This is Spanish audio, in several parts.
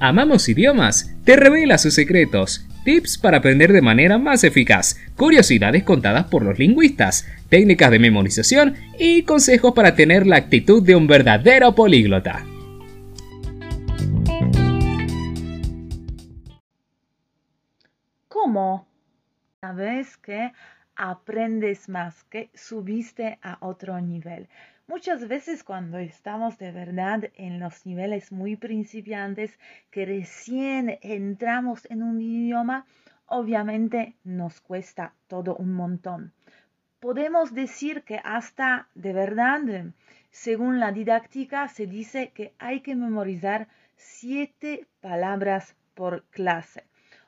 Amamos Idiomas te revela sus secretos, tips para aprender de manera más eficaz, curiosidades contadas por los lingüistas, técnicas de memorización y consejos para tener la actitud de un verdadero políglota. ¿Cómo? Sabes que aprendes más, que subiste a otro nivel. Muchas veces cuando estamos de verdad en los niveles muy principiantes, que recién entramos en un idioma, obviamente nos cuesta todo un montón. Podemos decir que hasta de verdad, según la didáctica, se dice que hay que memorizar siete palabras por clase.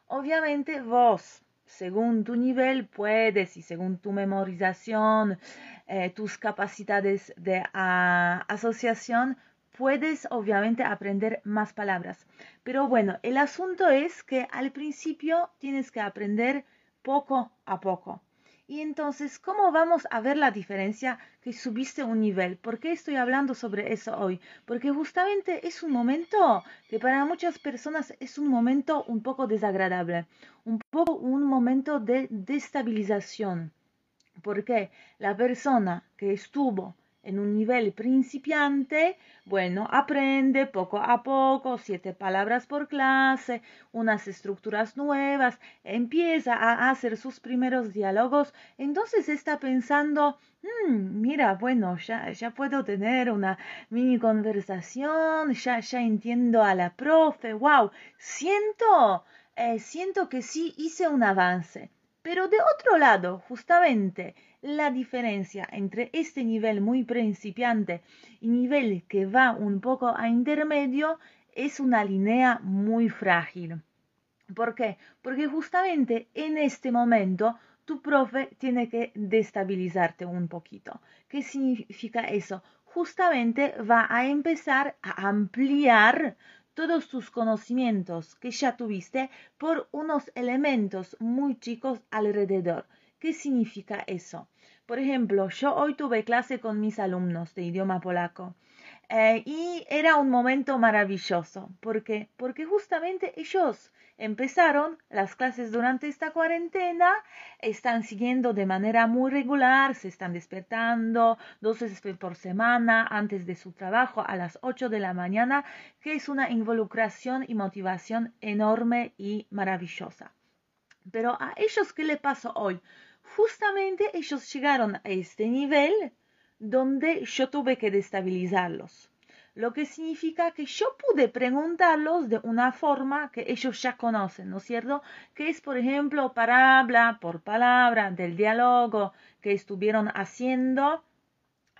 Obviamente vos según tu nivel puedes y según tu memorización, eh, tus capacidades de ah, asociación, puedes obviamente aprender más palabras. Pero bueno, el asunto es que al principio tienes que aprender poco a poco. Y entonces, ¿cómo vamos a ver la diferencia que subiste un nivel? ¿Por qué estoy hablando sobre eso hoy? Porque justamente es un momento que para muchas personas es un momento un poco desagradable, un poco un momento de destabilización. Porque la persona que estuvo en un nivel principiante, bueno, aprende poco a poco, siete palabras por clase, unas estructuras nuevas, empieza a hacer sus primeros diálogos, entonces está pensando, hmm, mira, bueno, ya, ya puedo tener una mini conversación, ya, ya entiendo a la profe, wow, siento, eh, siento que sí hice un avance. Pero de otro lado, justamente, la diferencia entre este nivel muy principiante y nivel que va un poco a intermedio es una línea muy frágil. ¿Por qué? Porque justamente en este momento tu profe tiene que destabilizarte un poquito. ¿Qué significa eso? Justamente va a empezar a ampliar todos tus conocimientos que ya tuviste por unos elementos muy chicos alrededor. ¿Qué significa eso? Por ejemplo, yo hoy tuve clase con mis alumnos de idioma polaco eh, y era un momento maravilloso. ¿Por qué? Porque justamente ellos empezaron las clases durante esta cuarentena, están siguiendo de manera muy regular, se están despertando dos veces por semana antes de su trabajo a las 8 de la mañana, que es una involucración y motivación enorme y maravillosa. Pero a ellos, ¿qué le pasó hoy? Justamente ellos llegaron a este nivel donde yo tuve que destabilizarlos. Lo que significa que yo pude preguntarlos de una forma que ellos ya conocen, ¿no es cierto? Que es, por ejemplo, palabra por palabra del diálogo que estuvieron haciendo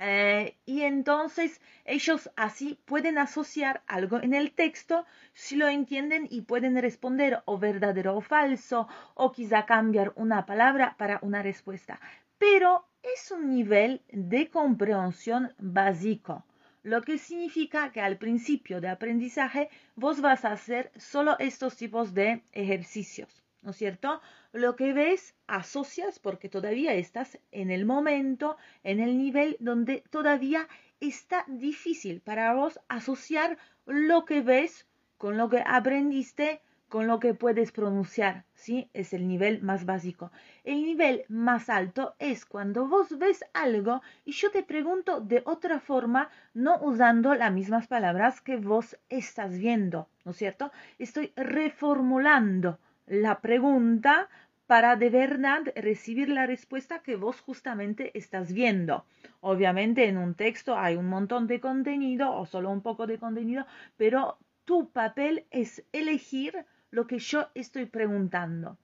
eh, y entonces ellos así pueden asociar algo en el texto si lo entienden y pueden responder o verdadero o falso o quizá cambiar una palabra para una respuesta. Pero es un nivel de comprensión básico, lo que significa que al principio de aprendizaje vos vas a hacer solo estos tipos de ejercicios. ¿No es cierto? Lo que ves, asocias porque todavía estás en el momento, en el nivel donde todavía está difícil para vos asociar lo que ves con lo que aprendiste, con lo que puedes pronunciar, ¿sí? Es el nivel más básico. El nivel más alto es cuando vos ves algo y yo te pregunto de otra forma, no usando las mismas palabras que vos estás viendo, ¿no es cierto? Estoy reformulando la pregunta para de verdad recibir la respuesta que vos justamente estás viendo. Obviamente en un texto hay un montón de contenido o solo un poco de contenido, pero tu papel es elegir lo que yo estoy preguntando.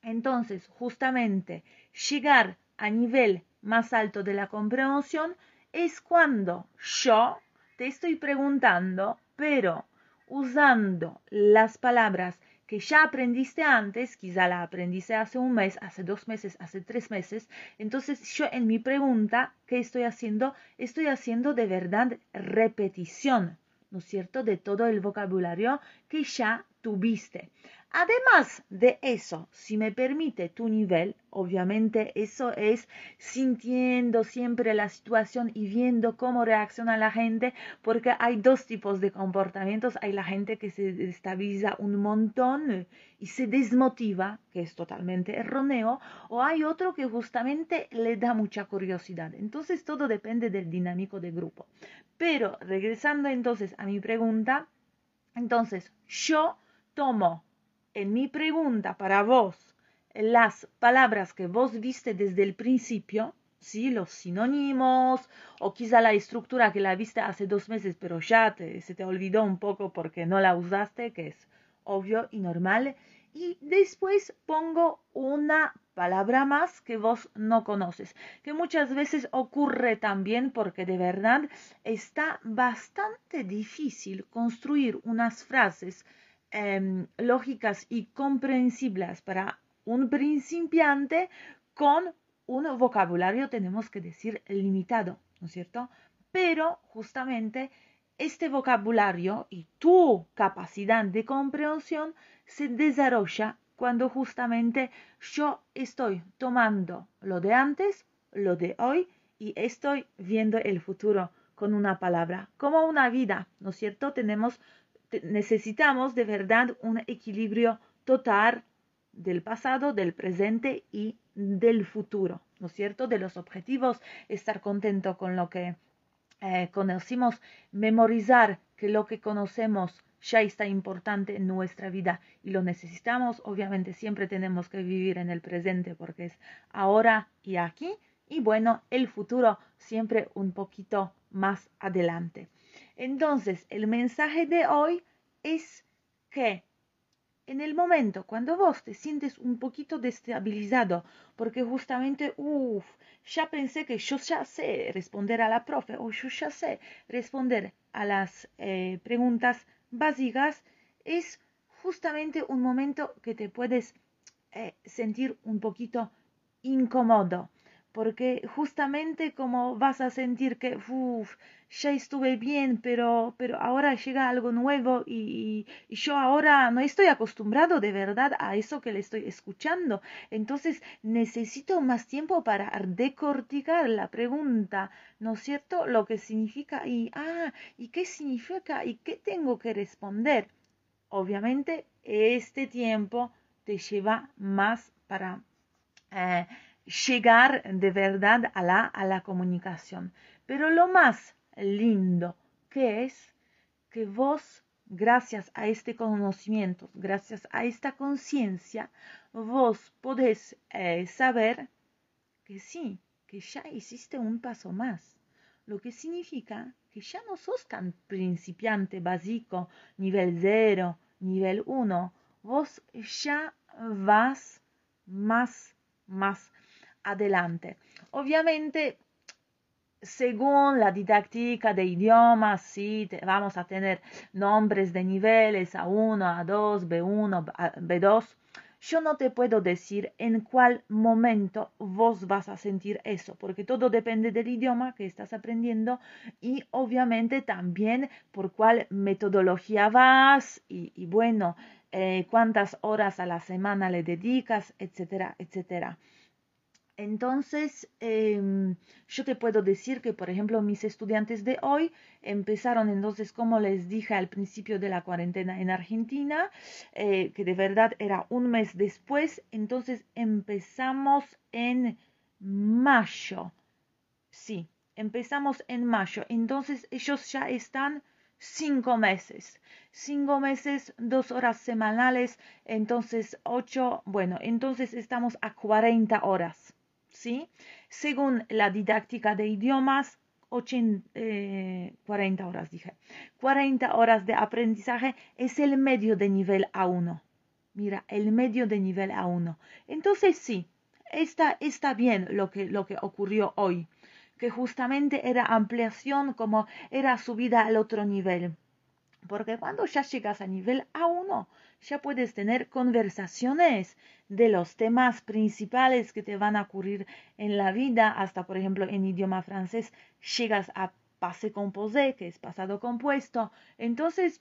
Entonces, justamente llegar a nivel más alto de la comprensión es cuando yo te estoy preguntando, pero usando las palabras que ya aprendiste antes, quizá la aprendiste hace un mes, hace dos meses, hace tres meses, entonces yo en mi pregunta, ¿qué estoy haciendo? Estoy haciendo de verdad repetición, ¿no es cierto?, de todo el vocabulario que ya tuviste. Además de eso, si me permite tu nivel, obviamente eso es sintiendo siempre la situación y viendo cómo reacciona la gente, porque hay dos tipos de comportamientos. Hay la gente que se estabiliza un montón y se desmotiva, que es totalmente erróneo, o hay otro que justamente le da mucha curiosidad. Entonces todo depende del dinámico de grupo. Pero regresando entonces a mi pregunta, entonces yo tomo en mi pregunta para vos las palabras que vos viste desde el principio, ¿sí? los sinónimos o quizá la estructura que la viste hace dos meses pero ya se te olvidó un poco porque no la usaste, que es obvio y normal. Y después pongo una palabra más que vos no conoces, que muchas veces ocurre también porque de verdad está bastante difícil construir unas frases Em, lógicas y comprensibles para un principiante con un vocabulario, tenemos que decir, limitado, ¿no es cierto? Pero justamente este vocabulario y tu capacidad de comprensión se desarrolla cuando justamente yo estoy tomando lo de antes, lo de hoy y estoy viendo el futuro con una palabra, como una vida, ¿no es cierto? Tenemos necesitamos de verdad un equilibrio total del pasado, del presente y del futuro, ¿no es cierto? De los objetivos, estar contento con lo que eh, conocimos, memorizar que lo que conocemos ya está importante en nuestra vida y lo necesitamos. Obviamente siempre tenemos que vivir en el presente porque es ahora y aquí. Y bueno, el futuro siempre un poquito más adelante. Entonces, el mensaje de hoy es que en el momento cuando vos te sientes un poquito destabilizado, porque justamente, uff, ya pensé que yo ya sé responder a la profe o yo ya sé responder a las eh, preguntas básicas, es justamente un momento que te puedes eh, sentir un poquito incómodo porque justamente como vas a sentir que uf, ya estuve bien, pero, pero ahora llega algo nuevo y, y, yo ahora no estoy acostumbrado de verdad a eso que le estoy escuchando. Entonces necesito más tiempo para decorticar la pregunta, ¿no es cierto? Lo que significa y, ah, ¿y qué significa y qué tengo que responder? Obviamente este tiempo te lleva más para... Eh, llegar de verdad a la, a la comunicación. Pero lo más lindo que es que vos, gracias a este conocimiento, gracias a esta conciencia, vos podés eh, saber que sí, que ya hiciste un paso más. Lo que significa que ya no sos tan principiante básico, nivel 0, nivel 1. Vos ya vas más, más adelante. Obviamente, según la didáctica de idiomas, sí, vamos a tener nombres de niveles A1, A2, B1, B2. Yo no te puedo decir en cuál momento vos vas a sentir eso, porque todo depende del idioma que estás aprendiendo y obviamente también por cuál metodología vas y, bueno, eh, cuántas horas a la semana le dedicas, etcétera, etcétera. Entonces, em, yo te puedo decir que, por ejemplo, mis estudiantes de hoy empezaron entonces, como les dije al principio de la cuarentena en Argentina, eh, que de verdad era un mes después, entonces empezamos en mayo. Sí, empezamos en mayo. Entonces, ellos ya están cinco meses. Cinco meses, dos horas semanales, entonces ocho, bueno, entonces estamos a 40 horas. ¿Sí? Según la didáctica de idiomas, 40 eh, horas dije. 40 horas de aprendizaje es el medio de nivel A1. Mira, el medio de nivel A1. Entonces sí, está, está bien lo que, lo que ocurrió hoy, que justamente era ampliación como era subida al otro nivel. Porque cuando ya llegas a nivel A1, ya puedes tener conversaciones de los temas principales que te van a ocurrir en la vida, hasta por ejemplo en idioma francés llegas a passé composé, que es pasado compuesto. Entonces,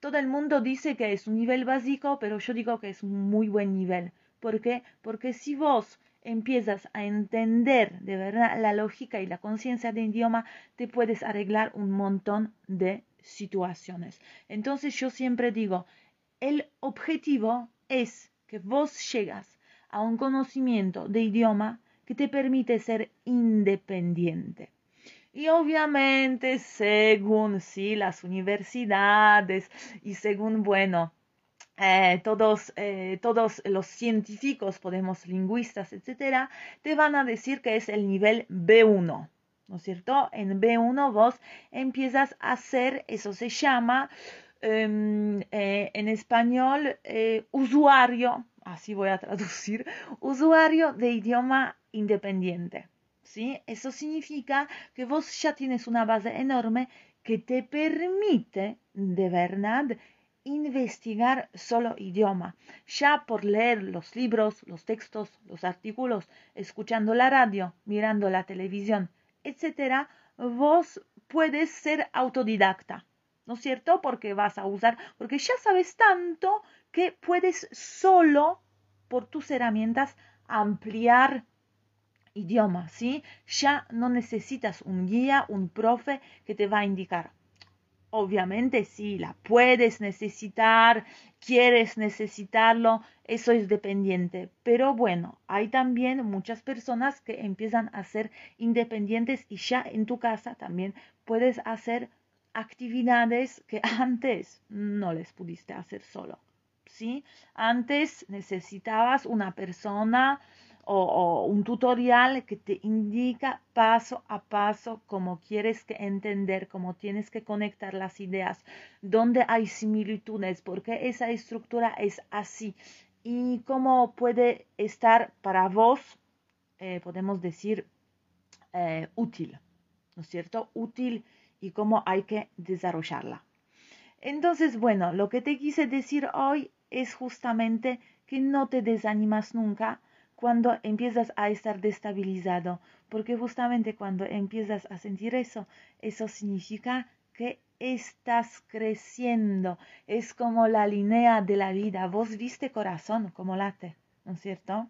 todo el mundo dice que es un nivel básico, pero yo digo que es un muy buen nivel. ¿Por qué? Porque si vos empiezas a entender de verdad la lógica y la conciencia del idioma, te puedes arreglar un montón de situaciones. Entonces yo siempre digo, el objetivo es que vos llegas a un conocimiento de idioma que te permite ser independiente. Y obviamente, según sí, las universidades y según, bueno, eh, todos, eh, todos los científicos, podemos lingüistas, etcétera, te van a decir que es el nivel B1. ¿No es cierto? En B1 vos empiezas a hacer, eso se llama eh, en español, usuario, así voy a traducir, usuario de idioma independiente. ¿sí? Eso significa que vos ya tienes una base enorme que te permite de verdad investigar solo idioma. Ya por leer los libros, los textos, los artículos, escuchando la radio, mirando la televisión, etc., vos puedes ser autodidacta. ¿No es cierto? Porque vas a usar, porque ya sabes tanto que puedes solo por tus herramientas ampliar idioma, ¿sí? Ya no necesitas un guía, un profe que te va a indicar. Obviamente, si la puedes necesitar, quieres necesitarlo, eso es dependiente. Pero bueno, hay también muchas personas que empiezan a ser independientes y ya en tu casa también puedes hacer actividades que antes no les pudiste hacer solo. ¿Sí? Antes necesitabas una persona o, un tutorial que te indica paso a paso cómo quieres entender, cómo tienes que conectar las ideas, dónde hay similitudes, porque esa estructura es así y cómo puede estar para vos, eh, podemos decir, eh, útil, ¿no es cierto? Útil y cómo hay que desarrollarla. Entonces, bueno, lo que te quise decir hoy es justamente que no te desanimas nunca, cuando empiezas a estar destabilizado, porque justamente cuando empiezas a sentir eso, eso significa que estás creciendo, es como la línea de la vida. Vos viste corazón como late, ¿no es cierto?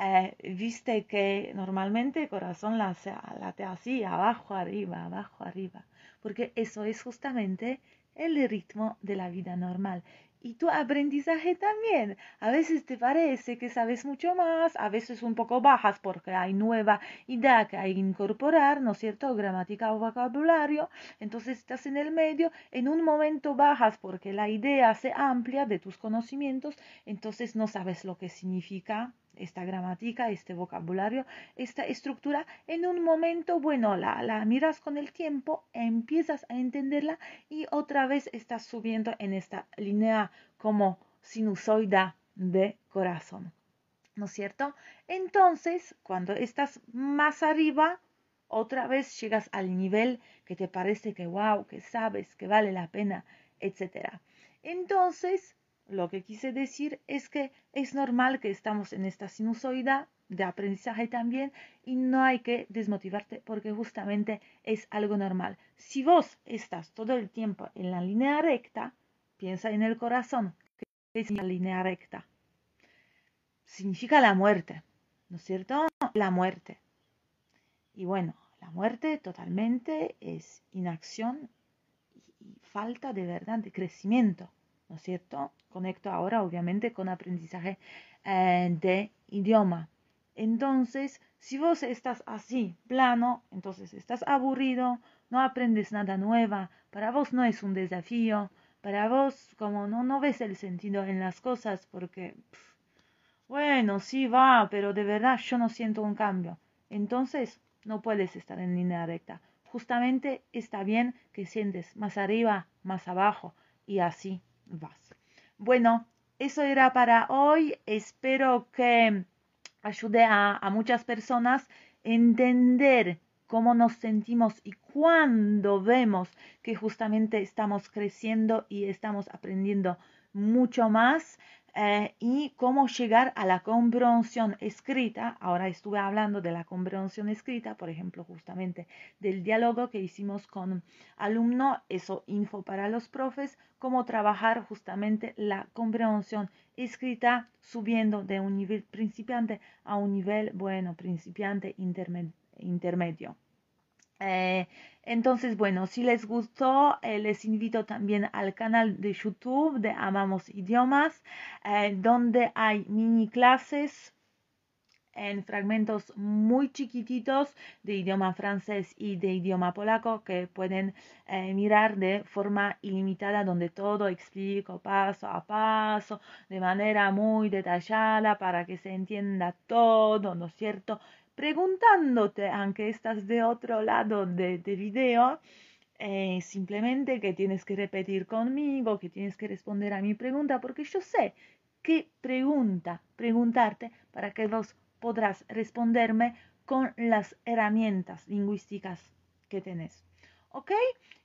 Eh, viste que normalmente corazón late, late así, abajo, arriba, abajo, arriba, porque eso es justamente el ritmo de la vida normal y tu aprendizaje también. A veces te parece que sabes mucho más, a veces un poco bajas porque hay nueva idea que hay que incorporar, ¿no es cierto? Gramática o vocabulario. Entonces estás en el medio, en un momento bajas porque la idea se amplia de tus conocimientos, entonces no sabes lo que significa esta gramática, este vocabulario, esta estructura, en un momento, bueno, la, la miras con el tiempo, empiezas a entenderla y otra vez estás subiendo en esta línea como sinusoida de corazón. ¿No es cierto? Entonces, cuando estás más arriba, otra vez llegas al nivel que te parece que wow, que sabes, que vale la pena, etc. Entonces, lo que quise decir es que es normal que estamos en esta sinusoida de aprendizaje también y no hay que desmotivarte porque justamente es algo normal. Si vos estás todo el tiempo en la línea recta, piensa en el corazón, que es la línea recta. Significa la muerte, ¿no es cierto? La muerte. Y bueno, la muerte totalmente es inacción y falta de verdad de crecimiento. ¿no es cierto? Conecto ahora obviamente con aprendizaje eh, de idioma. Entonces, si vos estás así, plano, entonces estás aburrido, no aprendes nada nueva, para vos no es un desafío, para vos como no, no ves el sentido en las cosas porque, bueno, sí va, pero de verdad yo no siento un cambio. Entonces, no puedes estar en línea recta. Justamente está bien que sientes más arriba, más abajo y así bueno, eso era para hoy. Espero que ayude a, muchas personas a entender cómo nos sentimos y cuando vemos que justamente estamos creciendo y estamos aprendiendo mucho más eh, y cómo llegar a la comprensión escrita. Ahora estuve hablando de la comprensión escrita, por ejemplo, justamente del diálogo que hicimos con alumno, eso info para los profes, cómo trabajar justamente la comprensión escrita subiendo de un nivel principiante a un nivel, bueno, principiante intermedio. Eh, entonces, bueno, si les gustó, eh, les invito también al canal de YouTube de Amamos Idiomas, eh, donde hay mini clases en fragmentos muy chiquititos de idioma francés y de idioma polaco que pueden mirar de forma ilimitada donde todo explico paso a paso de manera muy detallada para que se entienda todo, ¿no es cierto? Preguntándote, aunque estás de otro lado de, video, eh, simplemente que tienes que repetir conmigo, que tienes que responder a mi pregunta, porque yo sé qué pregunta preguntarte para que vos podrás responderme con las herramientas lingüísticas que tenés. ¿Ok?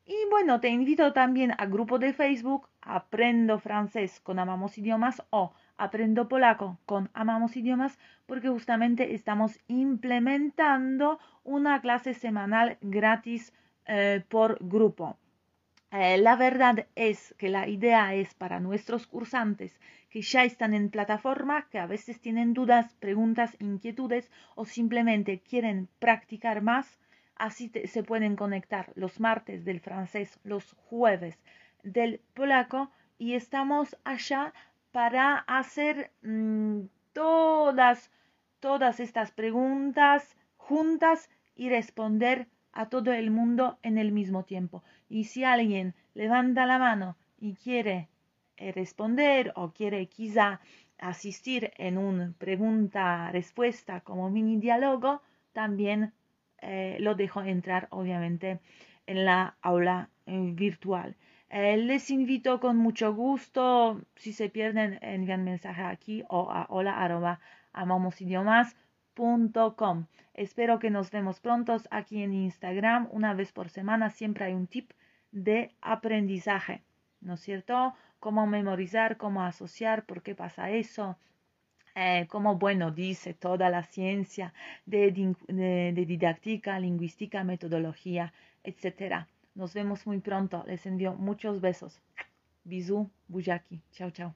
Y bueno, te invito también al grupo de Facebook Aprendo Francés con Amamos Idiomas o Aprendo Polaco con Amamos Idiomas porque justamente estamos implementando una clase semanal gratis eh, por grupo. Eh, la verdad es que la idea es para nuestros cursantes que ya están en plataforma, que a veces tienen dudas, preguntas, inquietudes o simplemente quieren practicar más, así se pueden conectar los martes del francés, los jueves del polaco y estamos allá para hacer mm, todas, todas estas preguntas juntas y responder a todo el mundo en el mismo tiempo. Y si alguien levanta la mano y quiere eh, responder o quiere quizá asistir en un pregunta-respuesta como mini diálogo, también eh, lo dejo entrar obviamente en la aula eh, virtual. Les invito con mucho gusto, si se pierden, envían mensaje aquí o a hola amamosidiomas.com. Espero que nos vemos pronto aquí en Instagram. Una vez por semana siempre hay un tip de aprendizaje, ¿no es cierto? Cómo memorizar, cómo asociar, por qué pasa eso, eh, como bueno dice toda la ciencia de, de didáctica, lingüística, metodología, etcétera. Nos vemos muy pronto. Les envío muchos besos. Bisous, Bujaki. Chao, chao.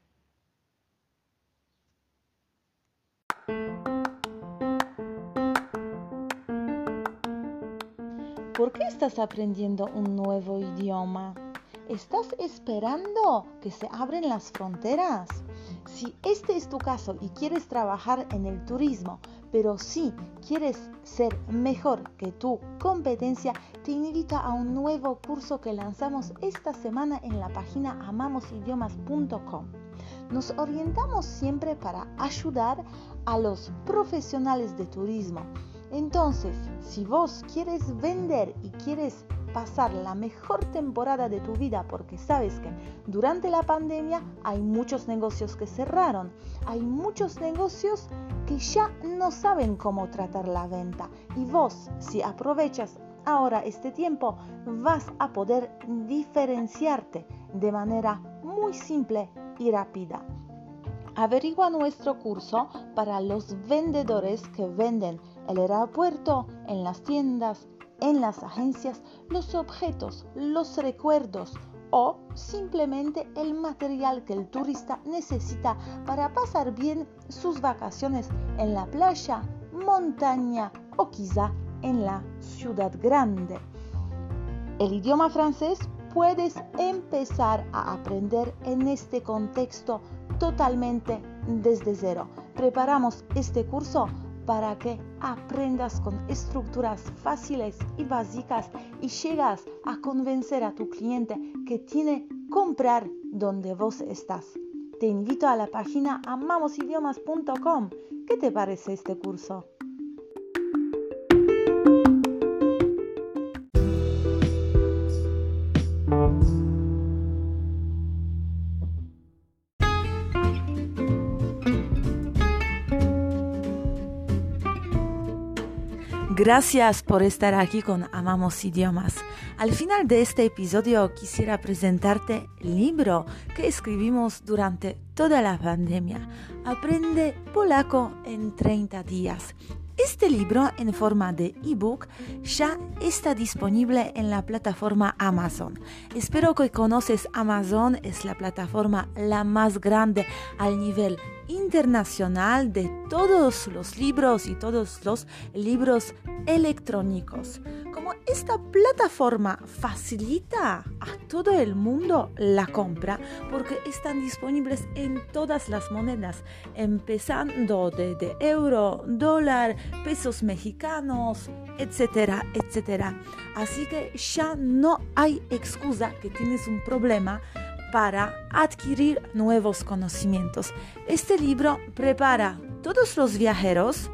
¿Por qué estás aprendiendo un nuevo idioma? ¿Estás esperando que se abren las fronteras? Si este es tu caso y quieres trabajar en el turismo, pero si quieres ser mejor que tu competencia, te invito a un nuevo curso que lanzamos esta semana en la página amamosidiomas.com. Nos orientamos siempre para ayudar a los profesionales de turismo. Entonces, si vos quieres vender y quieres pasar la mejor temporada de tu vida porque sabes que durante la pandemia hay muchos negocios que cerraron, hay muchos negocios que ya no saben cómo tratar la venta y vos si aprovechas ahora este tiempo vas a poder diferenciarte de manera muy simple y rápida. Averigua nuestro curso para los vendedores que venden el aeropuerto, en las tiendas, en las agencias los objetos, los recuerdos o simplemente el material que el turista necesita para pasar bien sus vacaciones en la playa, montaña o quizá en la ciudad grande. El idioma francés puedes empezar a aprender en este contexto totalmente desde cero. Preparamos este curso para que aprendas con estructuras fáciles y básicas y llegas a convencer a tu cliente que tiene comprar donde vos estás. Te invito a la página amamosidiomas.com. ¿Qué te parece este curso? Gracias por estar aquí con Amamos Idiomas. Al final de este episodio quisiera presentarte el libro que escribimos durante toda la pandemia. Aprende polaco en 30 días. Este libro en forma de ebook ya está disponible en la plataforma Amazon. Espero que conoces Amazon, es la plataforma la más grande al nivel internacional de todos los libros y todos los libros electrónicos. Como esta plataforma facilita a todo el mundo la compra porque están disponibles en todas las monedas, empezando de, euro, dólar, pesos mexicanos, etcétera, etcétera. Así que ya no hay excusa que tienes un problema para adquirir nuevos conocimientos. Este libro prepara todos los viajeros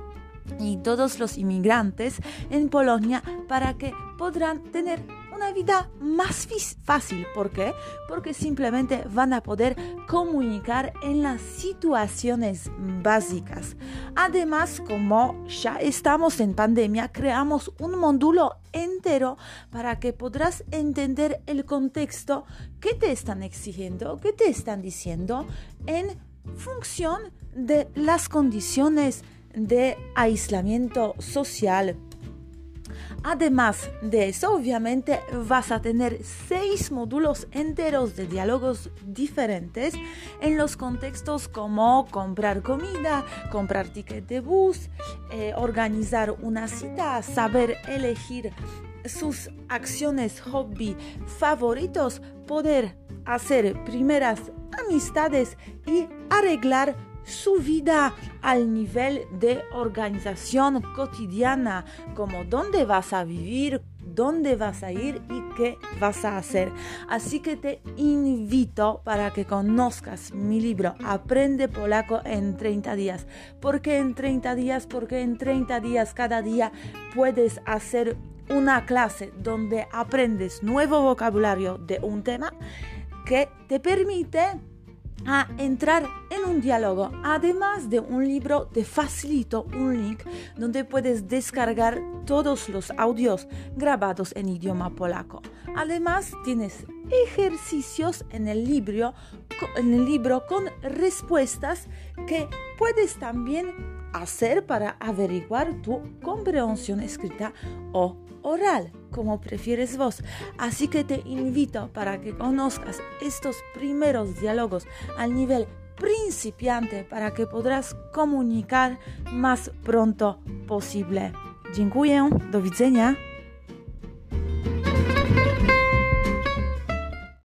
y todos los inmigrantes en Polonia para que podrán tener una vida más fácil. ¿Por qué? Porque simplemente van a poder comunicar en las situaciones básicas. Además, como ya estamos en pandemia, creamos un módulo entero para que podrás entender el contexto que te están exigiendo, que te están diciendo en función de las condiciones de aislamiento social. Además de eso, obviamente vas a tener seis módulos enteros de diálogos diferentes en los contextos como comprar comida, comprar ticket de bus, eh, organizar una cita, saber elegir sus acciones, hobby favoritos, poder hacer primeras amistades y arreglar su vida al nivel de organización cotidiana, como dónde vas a vivir, dónde vas a ir y qué vas a hacer. Así que te invito para que conozcas mi libro Aprende Polaco en 30 días. ¿Por qué en 30 días? Porque en 30 días cada día puedes hacer una clase donde aprendes nuevo vocabulario de un tema que te permite a entrar en un diálogo. Además de un libro, te facilito un link donde puedes descargar todos los audios grabados en idioma polaco. Además, tienes ejercicios en el libro, en el libro con respuestas que puedes también hacer para averiguar tu comprensión escrita o oral, como prefieres vos. Así que te invito para que conozcas estos primeros diálogos al nivel principiante para que podrás comunicar más pronto posible. Dziękuję, do widzenia.